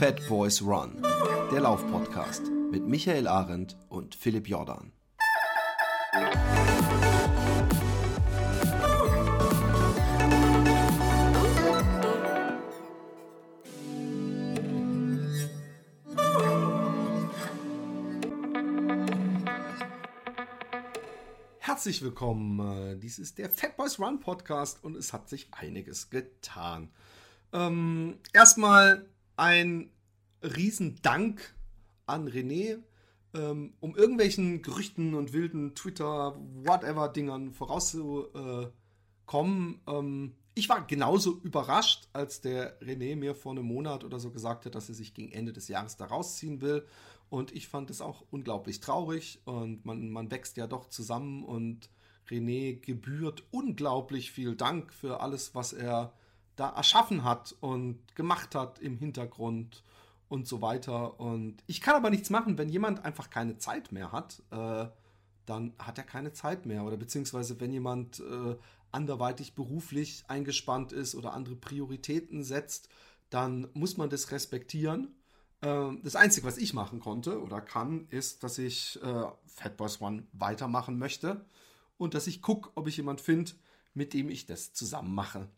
Fat Boys Run, der Laufpodcast mit Michael Arendt und Philipp Jordan. Herzlich willkommen. Dies ist der Fat Boys Run Podcast und es hat sich einiges getan. Ähm, erstmal ein Riesendank an René, ähm, um irgendwelchen Gerüchten und wilden Twitter, whatever Dingern vorauszukommen. Ähm, ich war genauso überrascht, als der René mir vor einem Monat oder so gesagt hat, dass er sich gegen Ende des Jahres da rausziehen will. Und ich fand es auch unglaublich traurig und man, man wächst ja doch zusammen und René gebührt unglaublich viel Dank für alles, was er da erschaffen hat und gemacht hat im Hintergrund und so weiter. Und ich kann aber nichts machen, wenn jemand einfach keine Zeit mehr hat, äh, dann hat er keine Zeit mehr. Oder beziehungsweise wenn jemand äh, anderweitig beruflich eingespannt ist oder andere Prioritäten setzt, dann muss man das respektieren ähm, das Einzige, was ich machen konnte oder kann, ist, dass ich äh, Fat Boys One weitermachen möchte und dass ich gucke, ob ich jemand finde, mit dem ich das zusammen mache.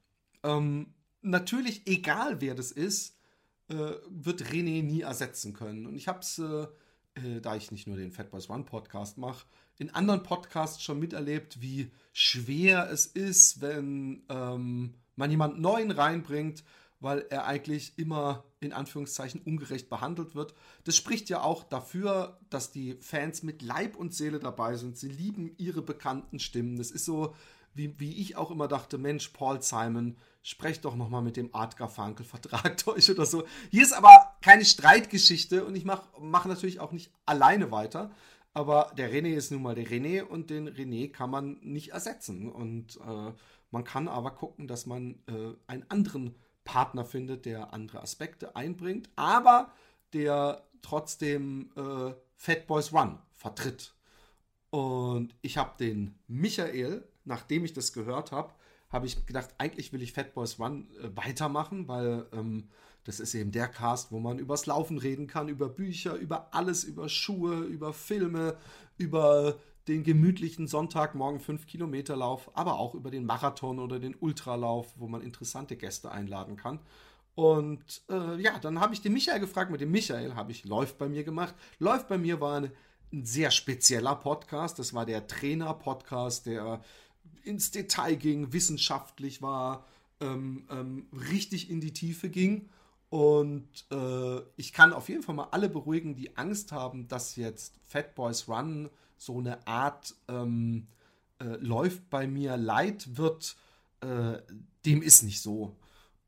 Ähm, natürlich, egal wer das ist, äh, wird René nie ersetzen können. Und ich habe es, äh, äh, da ich nicht nur den Fat Boys One Podcast mache, in anderen Podcasts schon miterlebt, wie schwer es ist, wenn ähm, man jemanden Neuen reinbringt, weil er eigentlich immer in Anführungszeichen ungerecht behandelt wird. Das spricht ja auch dafür, dass die Fans mit Leib und Seele dabei sind. Sie lieben ihre bekannten Stimmen. Das ist so, wie, wie ich auch immer dachte, Mensch, Paul Simon, sprecht doch nochmal mit dem Art Garfunkel, vertragt euch oder so. Hier ist aber keine Streitgeschichte und ich mache mach natürlich auch nicht alleine weiter. Aber der René ist nun mal der René und den René kann man nicht ersetzen. Und äh, man kann aber gucken, dass man äh, einen anderen Partner findet, der andere Aspekte einbringt, aber der trotzdem äh, Fat Boys Run vertritt. Und ich habe den Michael, nachdem ich das gehört habe, habe ich gedacht, eigentlich will ich Fat Boys Run äh, weitermachen, weil ähm, das ist eben der Cast, wo man übers Laufen reden kann, über Bücher, über alles, über Schuhe, über Filme, über den gemütlichen Sonntagmorgen 5 Kilometer Lauf, aber auch über den Marathon oder den Ultralauf, wo man interessante Gäste einladen kann. Und äh, ja, dann habe ich den Michael gefragt. Mit dem Michael habe ich Läuft bei mir gemacht. Läuft bei mir war eine, ein sehr spezieller Podcast. Das war der Trainer-Podcast, der ins Detail ging, wissenschaftlich war, ähm, ähm, richtig in die Tiefe ging. Und äh, ich kann auf jeden Fall mal alle beruhigen, die Angst haben, dass jetzt Fat Boys Run so eine Art ähm, äh, läuft bei mir leid wird, äh, dem ist nicht so.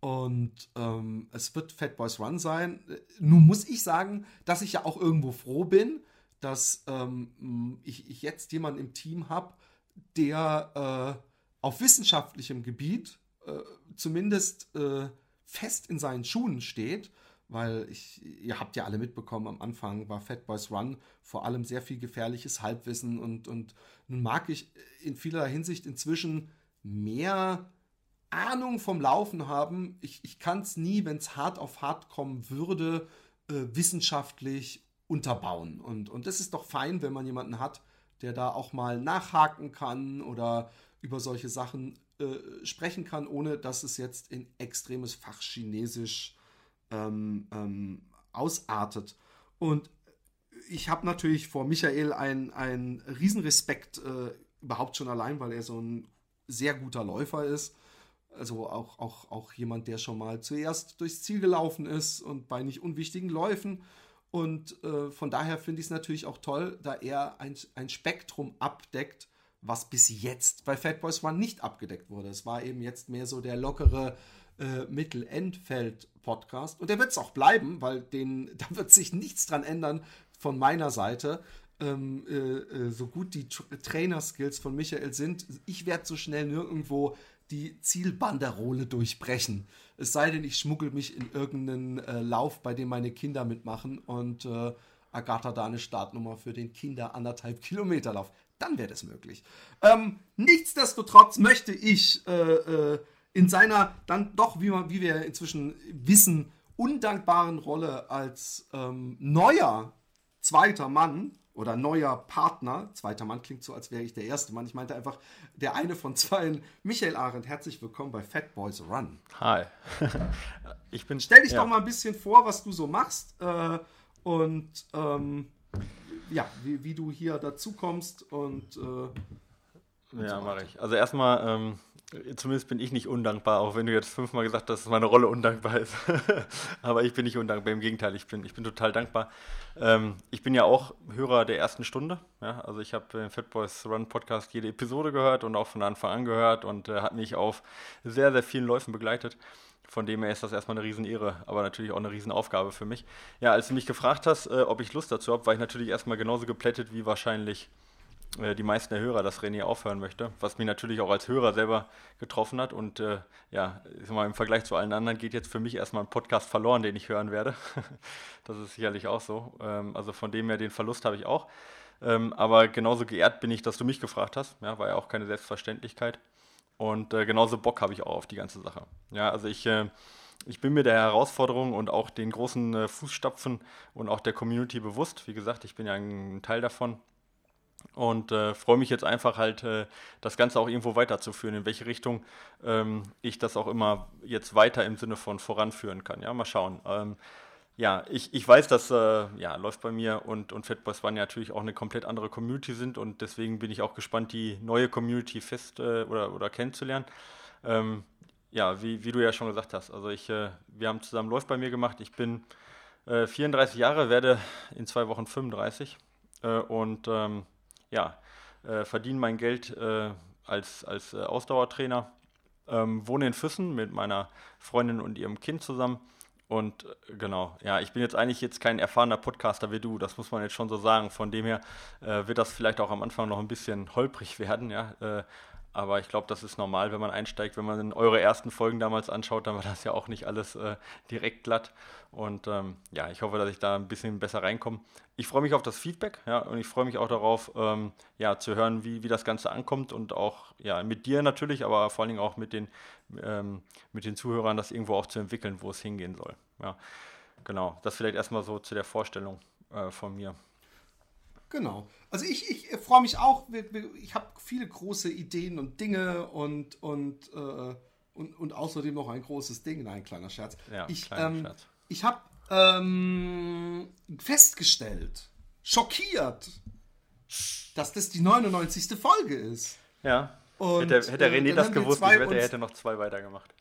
Und ähm, es wird Fat Boys Run sein. Nun muss ich sagen, dass ich ja auch irgendwo froh bin, dass ähm, ich, ich, jetzt jemanden im Team habe, der äh, auf wissenschaftlichem Gebiet äh, zumindest äh, fest in seinen Schuhen steht weil ich, ihr habt ja alle mitbekommen, am Anfang war Fat Boys Run vor allem sehr viel gefährliches Halbwissen und, und nun mag ich in vieler Hinsicht inzwischen mehr Ahnung vom Laufen haben. Ich, ich kann es nie, wenn es hart auf hart kommen würde, äh, wissenschaftlich unterbauen. Und, und das ist doch fein, wenn man jemanden hat, der da auch mal nachhaken kann oder über solche Sachen äh, sprechen kann, ohne dass es jetzt in extremes Fachchinesisch ähm, ähm, ausartet. Und ich habe natürlich vor Michael einen, Riesenrespekt, äh, überhaupt schon allein, weil er so ein sehr guter Läufer ist. Also auch, auch, auch jemand, der schon mal zuerst durchs Ziel gelaufen ist und bei nicht unwichtigen Läufen. Und äh, von daher finde ich es natürlich auch toll, da er ein, ein Spektrum abdeckt, was bis jetzt bei Fat Boys One nicht abgedeckt wurde. Es war eben jetzt mehr so der lockere äh, Mittel-Endfeld-Podcast. Und der wird es auch bleiben, weil den, da wird sich nichts dran ändern von meiner Seite. Ähm, äh, äh, so gut die Trainer-Skills von Michael sind, ich werde so schnell nirgendwo die Zielbanderole durchbrechen. Es sei denn, ich schmuggel mich in irgendeinen äh, Lauf, bei dem meine Kinder mitmachen und äh, Agatha da eine Startnummer für den Kinder anderthalb Kilometer Lauf. Dann wäre das möglich. Ähm, nichtsdestotrotz möchte ich äh, äh in seiner dann doch, wie, man, wie wir inzwischen wissen, undankbaren Rolle als ähm, neuer zweiter Mann oder neuer Partner. Zweiter Mann klingt so, als wäre ich der erste Mann. Ich meinte einfach der eine von zwei. Michael Arendt, herzlich willkommen bei Fat Boys Run. Hi. ich bin. Stell dich ja. doch mal ein bisschen vor, was du so machst äh, und ähm, ja, wie, wie, du hier dazu kommst und. Äh, und ja, so mache ich. Also erstmal. Ähm Zumindest bin ich nicht undankbar, auch wenn du jetzt fünfmal gesagt hast, dass meine Rolle undankbar ist. Aber ich bin nicht undankbar, im Gegenteil, ich bin, ich bin total dankbar. Ähm, ich bin ja auch Hörer der ersten Stunde. Ja? Also ich habe den Fat Boys Run Podcast jede Episode gehört und auch von Anfang an gehört und äh, hat mich auf sehr, sehr vielen Läufen begleitet. Von dem her ist das erstmal eine Riesenehre, aber natürlich auch eine Riesenaufgabe für mich. Ja, als du mich gefragt hast, äh, ob ich Lust dazu habe, war ich natürlich erstmal genauso geplättet wie wahrscheinlich die meisten der Hörer, dass René aufhören möchte, was mich natürlich auch als Hörer selber getroffen hat. Und äh, ja, mal, im Vergleich zu allen anderen geht jetzt für mich erstmal ein Podcast verloren, den ich hören werde. das ist sicherlich auch so. Ähm, also von dem her, den Verlust habe ich auch. Ähm, aber genauso geehrt bin ich, dass du mich gefragt hast. Ja, war ja auch keine Selbstverständlichkeit. Und äh, genauso Bock habe ich auch auf die ganze Sache. Ja, also ich, äh, ich bin mir der Herausforderung und auch den großen äh, Fußstapfen und auch der Community bewusst. Wie gesagt, ich bin ja ein Teil davon und äh, freue mich jetzt einfach halt, äh, das Ganze auch irgendwo weiterzuführen, in welche Richtung ähm, ich das auch immer jetzt weiter im Sinne von voranführen kann. Ja, mal schauen. Ähm, ja, ich, ich weiß, dass äh, ja, läuft bei mir und, und Fatboys One ja natürlich auch eine komplett andere Community sind und deswegen bin ich auch gespannt, die neue Community fest äh, oder, oder kennenzulernen. Ähm, ja, wie, wie du ja schon gesagt hast, also ich, äh, wir haben zusammen Läuft bei mir gemacht. Ich bin 34 äh, Jahre, werde in zwei Wochen 35 und ähm, ja, äh, verdiene mein Geld äh, als, als äh, Ausdauertrainer, ähm, wohne in Füssen mit meiner Freundin und ihrem Kind zusammen. Und äh, genau, ja, ich bin jetzt eigentlich jetzt kein erfahrener Podcaster wie du, das muss man jetzt schon so sagen. Von dem her äh, wird das vielleicht auch am Anfang noch ein bisschen holprig werden, ja. Äh, aber ich glaube, das ist normal, wenn man einsteigt. Wenn man eure ersten Folgen damals anschaut, dann war das ja auch nicht alles äh, direkt glatt. Und ähm, ja, ich hoffe, dass ich da ein bisschen besser reinkomme. Ich freue mich auf das Feedback, ja, und ich freue mich auch darauf, ähm, ja, zu hören, wie, wie das Ganze ankommt und auch, ja, mit dir natürlich, aber vor allen Dingen auch mit den, ähm, mit den Zuhörern, das irgendwo auch zu entwickeln, wo es hingehen soll. Ja, genau. Das vielleicht erstmal so zu der Vorstellung äh, von mir. Genau. Also ich, ich freue mich auch. Ich habe viele große Ideen und Dinge und, und, äh, und, und außerdem noch ein großes Ding. Nein, kleiner Scherz. Ja, ich ähm, ich habe ähm, festgestellt, schockiert, dass das die 99. Folge ist. Ja. Und, hätte, hätte René äh, das gewusst, ich wette, er hätte noch zwei weitergemacht.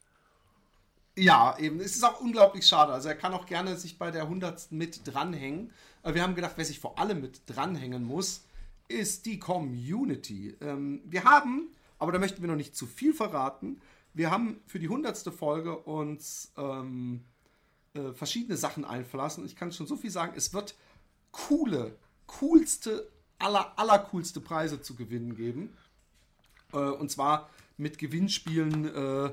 Ja, eben. Es ist auch unglaublich schade. Also er kann auch gerne sich bei der 100. mit dranhängen. Aber wir haben gedacht, wer sich vor allem mit dranhängen muss, ist die Community. Ähm, wir haben, aber da möchten wir noch nicht zu viel verraten, wir haben für die 100. Folge uns ähm, äh, verschiedene Sachen einverlassen. Ich kann schon so viel sagen, es wird coole, coolste, aller, allercoolste Preise zu gewinnen geben. Äh, und zwar mit Gewinnspielen äh,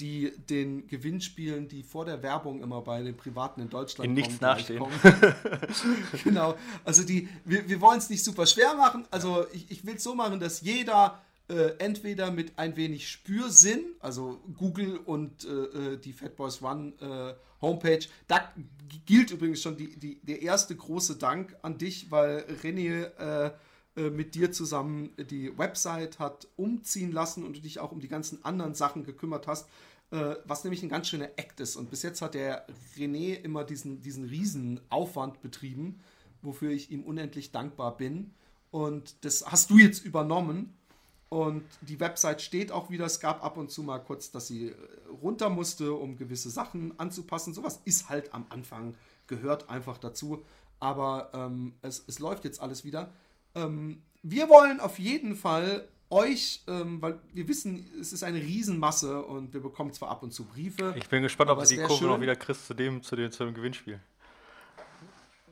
die den Gewinnspielen, die vor der Werbung immer bei den Privaten in Deutschland in nichts nachstehen. genau. Also die, wir, wir wollen es nicht super schwer machen. Also ich, ich will es so machen, dass jeder äh, entweder mit ein wenig Spürsinn, also Google und äh, äh die Fatboys One äh, Homepage, da gilt übrigens schon die, die, der erste große Dank an dich, weil René äh, mit dir zusammen die Website hat umziehen lassen und du dich auch um die ganzen anderen Sachen gekümmert hast, äh, was nämlich ein ganz schöner Act ist. Und bis jetzt hat der René immer diesen, diesen riesen Aufwand betrieben, wofür ich ihm unendlich dankbar bin. Und das hast du jetzt übernommen. Und die Website steht auch wieder. Es gab ab und zu mal kurz, dass sie äh, runter musste, um gewisse Sachen anzupassen. Sowas ist halt am Anfang, gehört einfach dazu. Aber ähm, es, es läuft jetzt alles wieder. Ähm, wir wollen auf jeden Fall euch, ähm, weil wir wissen, es ist eine Riesenmasse und wir bekommen zwar ab und zu Briefe. Ich bin gespannt, ob du die Kurve schön. noch wieder kriegst zu dem, zu dem, zu dem Gewinnspiel.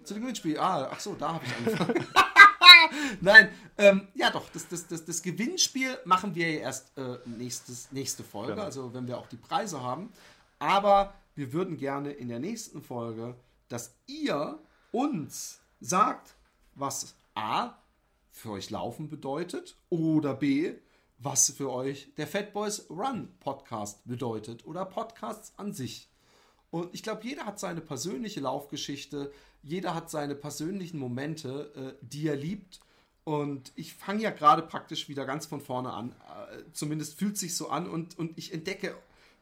Zu dem Gewinnspiel, ah, ach so, da habe ich angefangen. Nein, ähm, ja doch, das, das, das, das Gewinnspiel machen wir ja erst äh, nächstes, nächste Folge, genau. also wenn wir auch die Preise haben. Aber wir würden gerne in der nächsten Folge, dass ihr uns sagt, was A, für euch Laufen bedeutet oder B, was für euch der Fat Boys Run Podcast bedeutet oder Podcasts an sich. Und ich glaube, jeder hat seine persönliche Laufgeschichte, jeder hat seine persönlichen Momente, äh, die er liebt. Und ich fange ja gerade praktisch wieder ganz von vorne an. Äh, zumindest fühlt sich so an und, und ich entdecke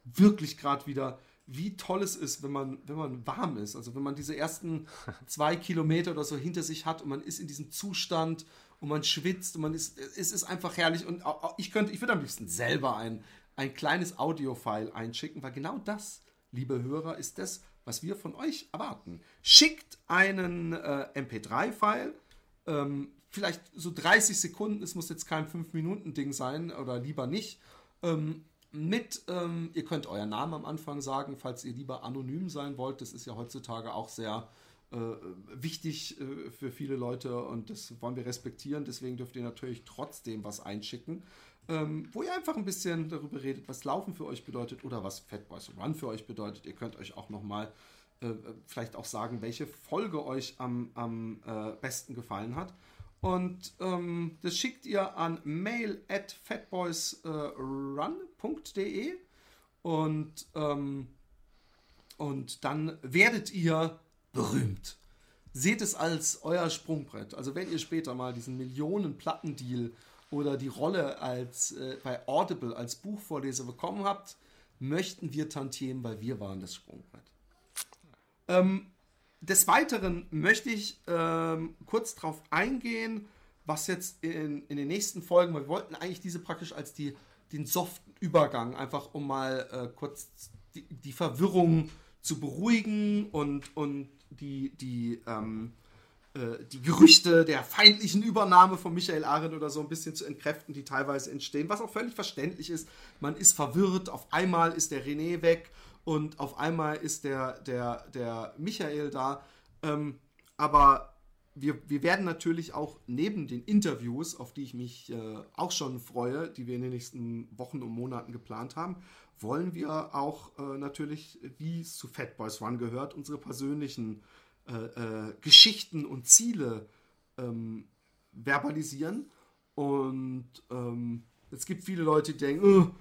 wirklich gerade wieder, wie toll es ist, wenn man, wenn man warm ist. Also wenn man diese ersten zwei Kilometer oder so hinter sich hat und man ist in diesem Zustand und man schwitzt und man ist, es ist einfach herrlich. Und ich könnte, ich würde am liebsten selber ein, ein kleines Audio-File einschicken, weil genau das, liebe Hörer, ist das, was wir von euch erwarten. Schickt einen äh, MP3-File, ähm, vielleicht so 30 Sekunden, es muss jetzt kein 5-Minuten-Ding sein oder lieber nicht. Ähm, mit, ähm, ihr könnt euren Namen am Anfang sagen, falls ihr lieber anonym sein wollt. Das ist ja heutzutage auch sehr äh, wichtig äh, für viele Leute und das wollen wir respektieren. Deswegen dürft ihr natürlich trotzdem was einschicken, ähm, wo ihr einfach ein bisschen darüber redet, was Laufen für euch bedeutet oder was Fat Boys Run für euch bedeutet. Ihr könnt euch auch nochmal äh, vielleicht auch sagen, welche Folge euch am, am äh, besten gefallen hat. Und ähm, das schickt ihr an mail at fatboysrun.de und, ähm, und dann werdet ihr berühmt. Seht es als euer Sprungbrett. Also wenn ihr später mal diesen Millionen-Platten-Deal oder die Rolle als äh, bei Audible als Buchvorleser bekommen habt, möchten wir Tantiemen, weil wir waren das Sprungbrett. Ähm, des Weiteren möchte ich ähm, kurz darauf eingehen, was jetzt in, in den nächsten Folgen, weil wir wollten eigentlich diese praktisch als die, den soften Übergang, einfach um mal äh, kurz die, die, Verwirrung zu beruhigen und, und die, die, ähm, äh, die Gerüchte der feindlichen Übernahme von Michael Arendt oder so ein bisschen zu entkräften, die teilweise entstehen, was auch völlig verständlich ist. Man ist verwirrt, auf einmal ist der René weg und auf einmal ist der, der, der Michael da. Ähm, aber wir, wir werden natürlich auch neben den Interviews, auf die ich mich äh, auch schon freue, die wir in den nächsten Wochen und Monaten geplant haben, wollen wir auch äh, natürlich, wie es zu Fat Boys Run gehört, unsere persönlichen äh, äh Geschichten und Ziele ähm, verbalisieren. Und ähm, es gibt viele Leute, die denken, oh,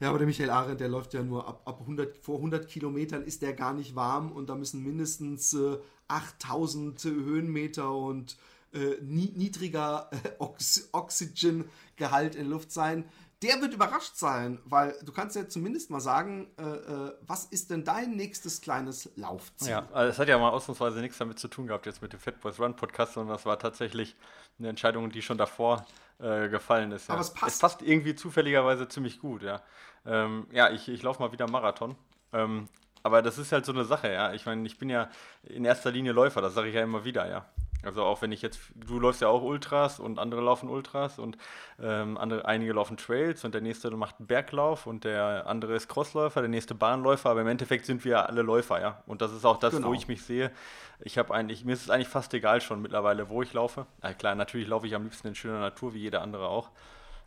ja, aber der Michael Arendt, der läuft ja nur ab, ab 100, vor 100 Kilometern ist der gar nicht warm und da müssen mindestens äh, 8000 Höhenmeter und äh, niedriger äh, Ox Oxygengehalt in Luft sein. Der wird überrascht sein, weil du kannst ja zumindest mal sagen, äh, äh, was ist denn dein nächstes kleines Laufziel? Ja, also es hat ja mal ausnahmsweise nichts damit zu tun gehabt jetzt mit dem Fat Boys Run Podcast, sondern das war tatsächlich eine Entscheidung, die schon davor äh, gefallen ist. Ja. Aber es passt. Es passt irgendwie zufälligerweise ziemlich gut, ja. Ähm, ja, ich, ich laufe mal wieder Marathon. Ähm, aber das ist halt so eine Sache, ja. Ich meine, ich bin ja in erster Linie Läufer, das sage ich ja immer wieder, ja. Also auch wenn ich jetzt, du läufst ja auch Ultras und andere laufen Ultras und ähm, andere, einige laufen Trails und der nächste macht einen Berglauf und der andere ist Crossläufer, der nächste Bahnläufer, aber im Endeffekt sind wir ja alle Läufer, ja. Und das ist auch das, genau. wo ich mich sehe. Ich habe eigentlich, mir ist es eigentlich fast egal schon mittlerweile, wo ich laufe. Ja, klar, natürlich laufe ich am liebsten in schöner Natur, wie jeder andere auch.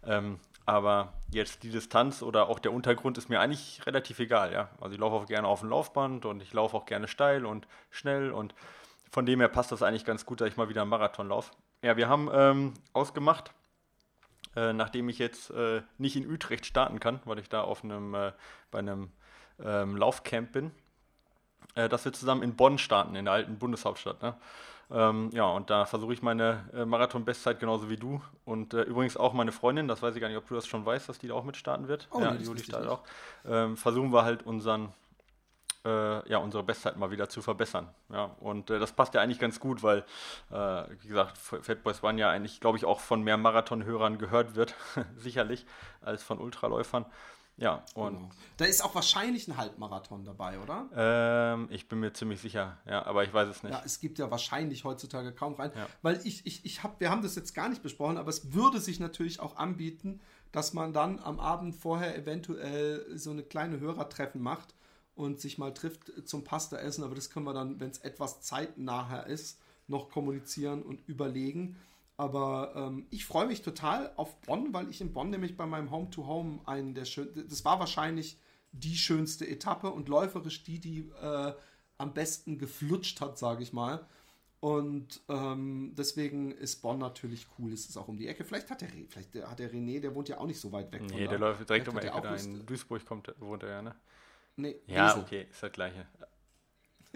Ähm, aber jetzt die Distanz oder auch der Untergrund ist mir eigentlich relativ egal, ja. Also ich laufe auch gerne auf dem Laufband und ich laufe auch gerne steil und schnell und von dem her passt das eigentlich ganz gut, dass ich mal wieder einen Marathon laufe. Ja, wir haben ähm, ausgemacht, äh, nachdem ich jetzt äh, nicht in Utrecht starten kann, weil ich da auf einem, äh, bei einem ähm, Laufcamp bin, äh, dass wir zusammen in Bonn starten, in der alten Bundeshauptstadt. Ne? Ähm, ja, und da versuche ich meine äh, Marathon-Bestzeit genauso wie du. Und äh, übrigens auch meine Freundin, das weiß ich gar nicht, ob du das schon weißt, dass die da auch mitstarten wird. Oh, ja, nee, Juli startet auch. Ähm, versuchen wir halt unseren äh, ja, unsere Bestzeit mal wieder zu verbessern. Ja, und äh, das passt ja eigentlich ganz gut, weil, äh, wie gesagt, Fatboys One ja eigentlich, glaube ich, auch von mehr Marathonhörern gehört wird, sicherlich, als von Ultraläufern. Ja, und. Genau. Da ist auch wahrscheinlich ein Halbmarathon dabei, oder? Ähm, ich bin mir ziemlich sicher, ja, aber ich weiß es nicht. Ja, es gibt ja wahrscheinlich heutzutage kaum rein, ja. weil ich, ich, ich habe, wir haben das jetzt gar nicht besprochen, aber es würde sich natürlich auch anbieten, dass man dann am Abend vorher eventuell so eine kleine Hörertreffen macht und sich mal trifft zum Pasta essen, aber das können wir dann, wenn es etwas zeitnaher ist, noch kommunizieren und überlegen. Aber ähm, ich freue mich total auf Bonn, weil ich in Bonn nämlich bei meinem Home-to-Home einen der schönsten, das war wahrscheinlich die schönste Etappe und läuferisch die, die äh, am besten geflutscht hat, sage ich mal. Und ähm, deswegen ist Bonn natürlich cool. Es ist auch um die Ecke. Vielleicht hat der, vielleicht hat der René, der wohnt ja auch nicht so weit weg. Nee, der läuft direkt um die Ecke. Da in Duisburg kommt, wohnt er ja, ne? Nee, ja, Esel. okay, ist das gleiche.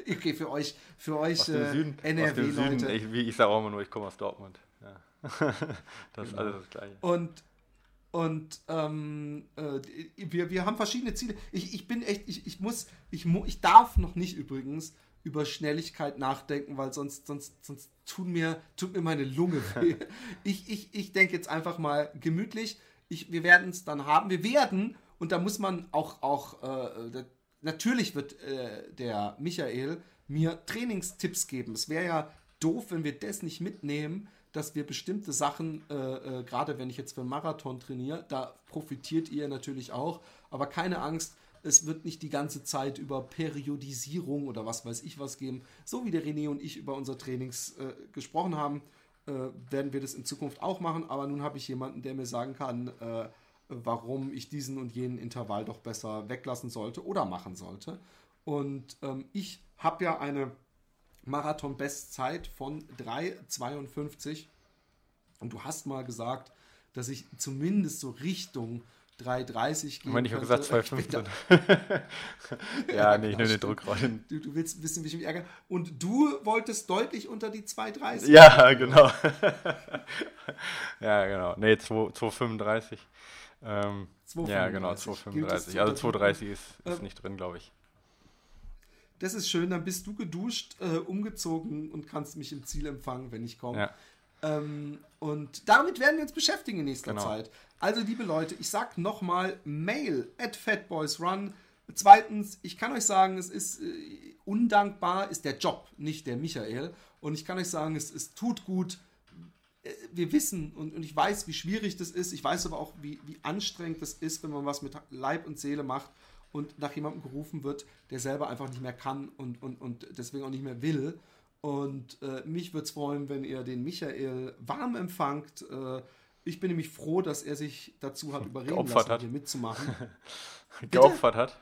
Okay, für euch, für euch äh, NRW-Leute. Ich, ich sage auch immer nur, ich komme aus Dortmund. Ja. das ist genau. alles das Gleiche. Und und ähm, äh, wir, wir haben verschiedene Ziele. Ich, ich bin echt, ich, ich muss, ich, ich darf noch nicht übrigens über Schnelligkeit nachdenken, weil sonst, sonst, sonst tut, mir, tut mir meine Lunge weh. ich, ich, ich denke jetzt einfach mal gemütlich. Ich, wir werden es dann haben. Wir werden, und da muss man auch, auch äh, natürlich wird äh, der Michael mir Trainingstipps geben. Es wäre ja doof, wenn wir das nicht mitnehmen, dass wir bestimmte Sachen, äh, äh, gerade wenn ich jetzt für einen Marathon trainiere, da profitiert ihr natürlich auch. Aber keine Angst, es wird nicht die ganze Zeit über Periodisierung oder was weiß ich was geben. So wie der René und ich über unser Trainings äh, gesprochen haben, äh, werden wir das in Zukunft auch machen. Aber nun habe ich jemanden, der mir sagen kann, äh, warum ich diesen und jenen Intervall doch besser weglassen sollte oder machen sollte. Und ähm, ich habe ja eine Marathon-Bestzeit von 3,52. Und du hast mal gesagt, dass ich zumindest so Richtung 3,30 gehe. Ich habe gesagt 2,15. ja, nee, ich nehme den Druck rein. Du, du, willst wissen, wie ich mich ärgere. Und du wolltest deutlich unter die 2,30. Ja, genau. ja, genau. Nee, 2,35. Ähm, ja, genau, 2,35. Also 2,30 ist, ist nicht drin, glaube ich. Das ist schön, dann bist du geduscht, äh, umgezogen und kannst mich im Ziel empfangen, wenn ich komme. Ja. Ähm, und damit werden wir uns beschäftigen in nächster genau. Zeit. Also, liebe Leute, ich sag nochmal Mail at fatboysrun. Zweitens, ich kann euch sagen, es ist äh, undankbar, ist der Job, nicht der Michael. Und ich kann euch sagen, es, es tut gut. Äh, wir wissen und, und ich weiß, wie schwierig das ist. Ich weiß aber auch, wie, wie anstrengend das ist, wenn man was mit Leib und Seele macht und nach jemandem gerufen wird, der selber einfach nicht mehr kann und, und, und deswegen auch nicht mehr will. Und äh, mich würde es freuen, wenn ihr den Michael warm empfangt. Äh, ich bin nämlich froh, dass er sich dazu hat überreden Geopfert lassen, hat. hier mitzumachen. Geopfert hat.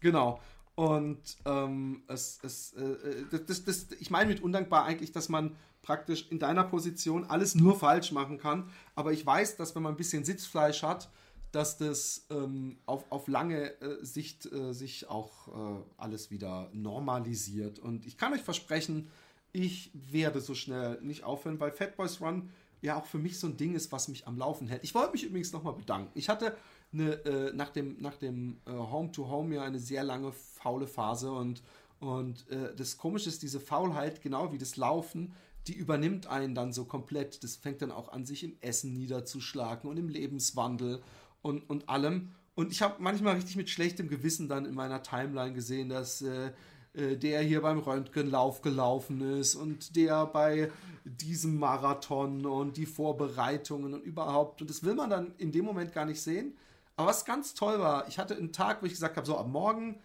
Genau. Und ähm, es, es, äh, das, das, das, ich meine mit undankbar eigentlich, dass man praktisch in deiner Position alles nur falsch machen kann. Aber ich weiß, dass wenn man ein bisschen Sitzfleisch hat, dass das ähm, auf, auf lange äh, Sicht äh, sich auch äh, alles wieder normalisiert. Und ich kann euch versprechen, ich werde so schnell nicht aufhören, weil Fat Boys Run ja auch für mich so ein Ding ist, was mich am Laufen hält. Ich wollte mich übrigens nochmal bedanken. Ich hatte eine, äh, nach dem, nach dem äh, Home to Home ja eine sehr lange faule Phase und, und äh, das Komische ist, diese Faulheit, genau wie das Laufen, die übernimmt einen dann so komplett. Das fängt dann auch an, sich im Essen niederzuschlagen und im Lebenswandel und, und allem. Und ich habe manchmal richtig mit schlechtem Gewissen dann in meiner Timeline gesehen, dass äh, äh, der hier beim Röntgenlauf gelaufen ist und der bei diesem Marathon und die Vorbereitungen und überhaupt. Und das will man dann in dem Moment gar nicht sehen. Aber was ganz toll war, ich hatte einen Tag, wo ich gesagt habe, so am Morgen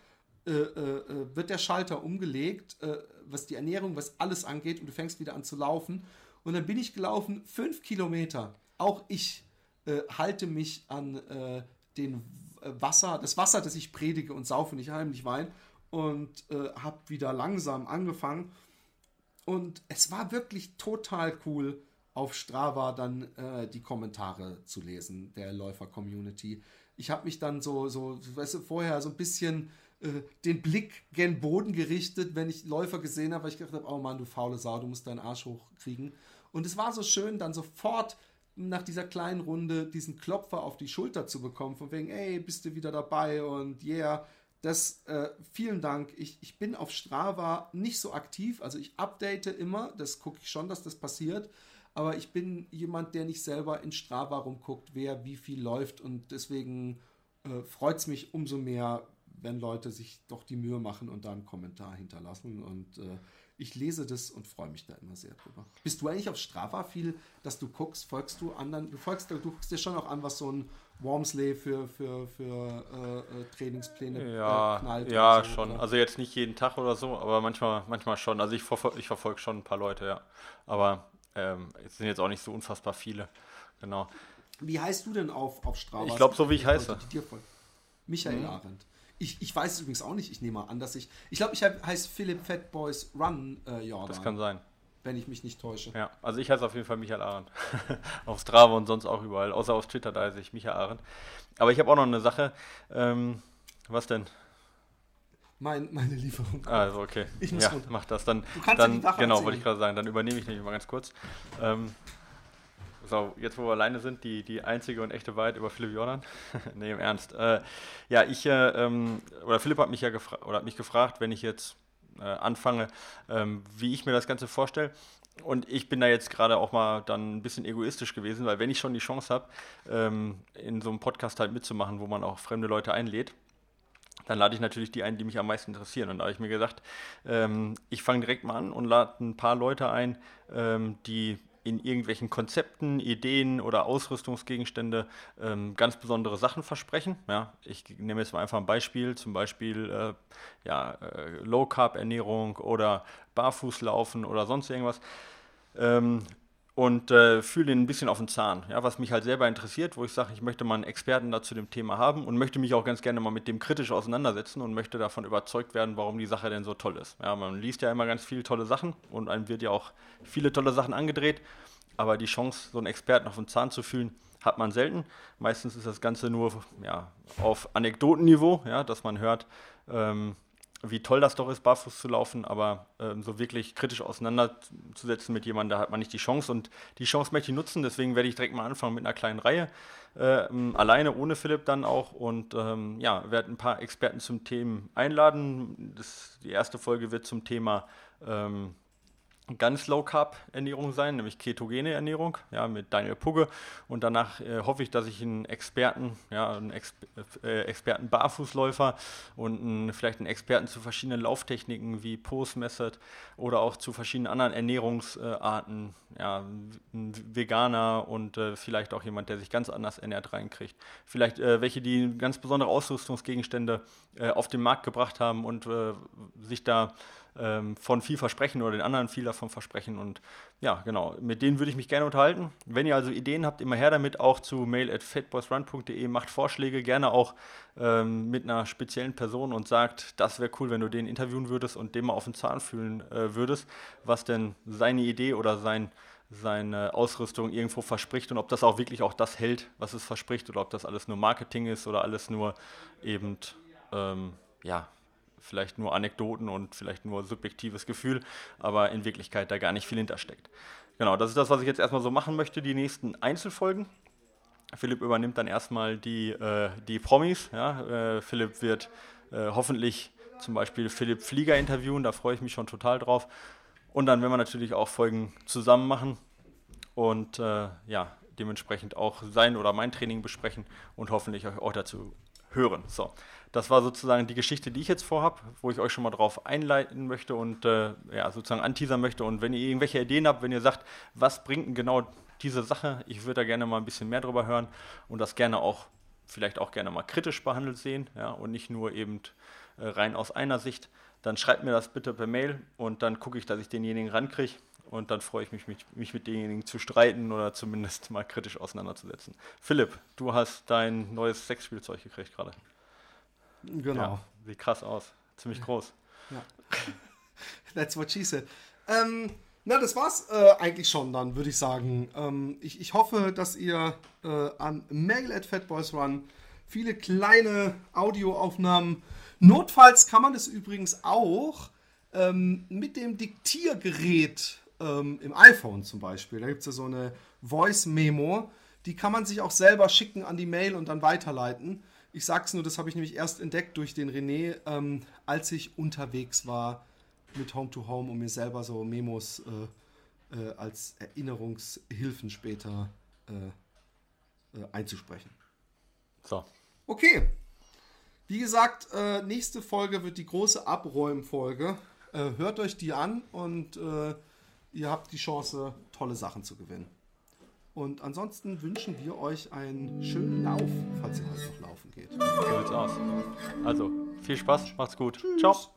äh, äh, äh, wird der Schalter umgelegt, äh, was die Ernährung, was alles angeht und du fängst wieder an zu laufen. Und dann bin ich gelaufen, fünf Kilometer. Auch ich äh, halte mich an äh, den Wasser, das Wasser, das ich predige und saufe nicht heimlich Wein und habe wieder langsam angefangen. Und es war wirklich total cool, auf Strava dann äh, die Kommentare zu lesen der Läufer-Community. Ich habe mich dann so, so, weißt du, vorher so ein bisschen äh, den Blick gen Boden gerichtet, wenn ich Läufer gesehen habe, weil ich gedacht habe, oh Mann, du faule Sau, du musst deinen Arsch hochkriegen. Und es war so schön, dann sofort nach dieser kleinen Runde diesen Klopfer auf die Schulter zu bekommen, von wegen, ey, bist du wieder dabei und yeah, das, äh, vielen Dank. Ich, ich bin auf Strava nicht so aktiv, also ich update immer, das gucke ich schon, dass das passiert, aber ich bin jemand, der nicht selber in Strava rumguckt, wer wie viel läuft und deswegen äh, freut es mich umso mehr, wenn Leute sich doch die Mühe machen und da einen Kommentar hinterlassen und äh, ich lese das und freue mich da immer sehr drüber. Bist du eigentlich auf Strava viel, dass du guckst, folgst du anderen, du folgst, du guckst dir schon auch an, was so ein Wormsley für, für, für äh, äh Trainingspläne ja, äh, knallt. Ja, so, schon. Oder? Also jetzt nicht jeden Tag oder so, aber manchmal, manchmal schon. Also ich, verfol ich verfolge schon ein paar Leute, ja. Aber ähm, es sind jetzt auch nicht so unfassbar viele. Genau. Wie heißt du denn auf, auf Strava? Ich glaube, so wie ich heiße. Michael mhm. Arendt. Ich, ich weiß es übrigens auch nicht. Ich nehme mal an, dass ich. Ich glaube, ich heiße Philipp Fatboys Run äh, Jordan. Das kann sein. Wenn ich mich nicht täusche. Ja, also ich heiße auf jeden Fall Michael Arendt. auf Strava und sonst auch überall. Außer auf Twitter, da heiße ich Michael Arendt. Aber ich habe auch noch eine Sache. Ähm, was denn? Mein, meine Lieferung. Also okay. Ich muss ja, runter. mach das. Dann, Du kannst dann ja die Sache genau, wollte ich gerade sagen. Dann übernehme ich nämlich mal ganz kurz. Ähm, so, jetzt wo wir alleine sind, die, die einzige und echte Wahrheit über Philipp Jordan. nee, im Ernst. Äh, ja, ich, äh, ähm, oder Philipp hat mich ja gefra oder hat mich gefragt, wenn ich jetzt äh, anfange, ähm, wie ich mir das Ganze vorstelle. Und ich bin da jetzt gerade auch mal dann ein bisschen egoistisch gewesen, weil wenn ich schon die Chance habe, ähm, in so einem Podcast halt mitzumachen, wo man auch fremde Leute einlädt, dann lade ich natürlich die ein, die mich am meisten interessieren. Und da habe ich mir gedacht, ähm, ich fange direkt mal an und lade ein paar Leute ein, ähm, die in irgendwelchen Konzepten, Ideen oder Ausrüstungsgegenstände ähm, ganz besondere Sachen versprechen. Ja, ich nehme jetzt mal einfach ein Beispiel, zum Beispiel äh, ja, äh, Low-Carb-Ernährung oder Barfußlaufen oder sonst irgendwas. Ähm, und äh, fühle den ein bisschen auf den Zahn, ja, was mich halt selber interessiert, wo ich sage, ich möchte mal einen Experten da zu dem Thema haben und möchte mich auch ganz gerne mal mit dem kritisch auseinandersetzen und möchte davon überzeugt werden, warum die Sache denn so toll ist. Ja, man liest ja immer ganz viele tolle Sachen und einem wird ja auch viele tolle Sachen angedreht, aber die Chance, so einen Experten auf den Zahn zu fühlen, hat man selten. Meistens ist das Ganze nur ja, auf Anekdotenniveau, ja, dass man hört, ähm, wie toll das doch ist, barfuß zu laufen, aber ähm, so wirklich kritisch auseinanderzusetzen mit jemandem, da hat man nicht die Chance. Und die Chance möchte ich nutzen, deswegen werde ich direkt mal anfangen mit einer kleinen Reihe. Ähm, alleine, ohne Philipp dann auch. Und ähm, ja, werde ein paar Experten zum Thema einladen. Das, die erste Folge wird zum Thema ähm, ganz Low Carb Ernährung sein, nämlich ketogene Ernährung, ja, mit Daniel Pugge. Und danach äh, hoffe ich, dass ich einen Experten, ja, einen Ex äh, Experten Barfußläufer und einen, vielleicht einen Experten zu verschiedenen Lauftechniken wie Post Method oder auch zu verschiedenen anderen Ernährungsarten, ja, ein Veganer und äh, vielleicht auch jemand, der sich ganz anders ernährt reinkriegt. Vielleicht äh, welche, die ganz besondere Ausrüstungsgegenstände äh, auf den Markt gebracht haben und äh, sich da ähm, von viel versprechen oder den anderen viel davon versprechen. Und ja, genau, mit denen würde ich mich gerne unterhalten. Wenn ihr also Ideen habt, immer her damit, auch zu mail at fatboysrun.de, macht Vorschläge, gerne auch ähm, mit einer speziellen Person und sagt, das wäre cool, wenn du den interviewen würdest und dem mal auf den Zahn fühlen äh, würdest, was denn seine Idee oder sein seine Ausrüstung irgendwo verspricht und ob das auch wirklich auch das hält, was es verspricht, oder ob das alles nur Marketing ist oder alles nur eben, ähm, ja, vielleicht nur Anekdoten und vielleicht nur subjektives Gefühl, aber in Wirklichkeit da gar nicht viel hintersteckt. Genau, das ist das, was ich jetzt erstmal so machen möchte, die nächsten Einzelfolgen. Philipp übernimmt dann erstmal die, äh, die Promis. Ja? Äh, Philipp wird äh, hoffentlich zum Beispiel Philipp Flieger interviewen, da freue ich mich schon total drauf. Und dann werden wir natürlich auch Folgen zusammen machen und äh, ja, dementsprechend auch sein oder mein Training besprechen und hoffentlich euch auch dazu hören. So, das war sozusagen die Geschichte, die ich jetzt vorhabe, wo ich euch schon mal drauf einleiten möchte und äh, ja, sozusagen anteasern möchte. Und wenn ihr irgendwelche Ideen habt, wenn ihr sagt, was bringt denn genau diese Sache, ich würde da gerne mal ein bisschen mehr drüber hören und das gerne auch, vielleicht auch gerne mal kritisch behandelt sehen, ja, und nicht nur eben äh, rein aus einer Sicht, dann schreibt mir das bitte per Mail und dann gucke ich, dass ich denjenigen rankriege und dann freue ich mich, mich, mich mit denjenigen zu streiten oder zumindest mal kritisch auseinanderzusetzen. Philipp, du hast dein neues Sexspielzeug gekriegt gerade. Genau. Ja, sieht krass aus. Ziemlich groß. Ja. That's what she said. Ähm, na, das war's äh, eigentlich schon dann, würde ich sagen. Ähm, ich, ich hoffe, dass ihr äh, an Mail at Fatboys Run viele kleine Audioaufnahmen. Notfalls kann man das übrigens auch ähm, mit dem Diktiergerät ähm, im iPhone zum Beispiel. Da gibt es ja so eine Voice-Memo. Die kann man sich auch selber schicken an die Mail und dann weiterleiten. Ich sag's nur, das habe ich nämlich erst entdeckt durch den René, ähm, als ich unterwegs war mit Home to Home, um mir selber so Memos äh, äh, als Erinnerungshilfen später äh, äh, einzusprechen. So. Okay. Wie gesagt, äh, nächste Folge wird die große Abräumfolge. Äh, hört euch die an und ihr habt die Chance, tolle Sachen zu gewinnen. Und ansonsten wünschen wir euch einen schönen Lauf, falls ihr heute noch laufen geht. So sieht's aus. Also, viel Spaß, macht's gut. Ciao. Tschüss.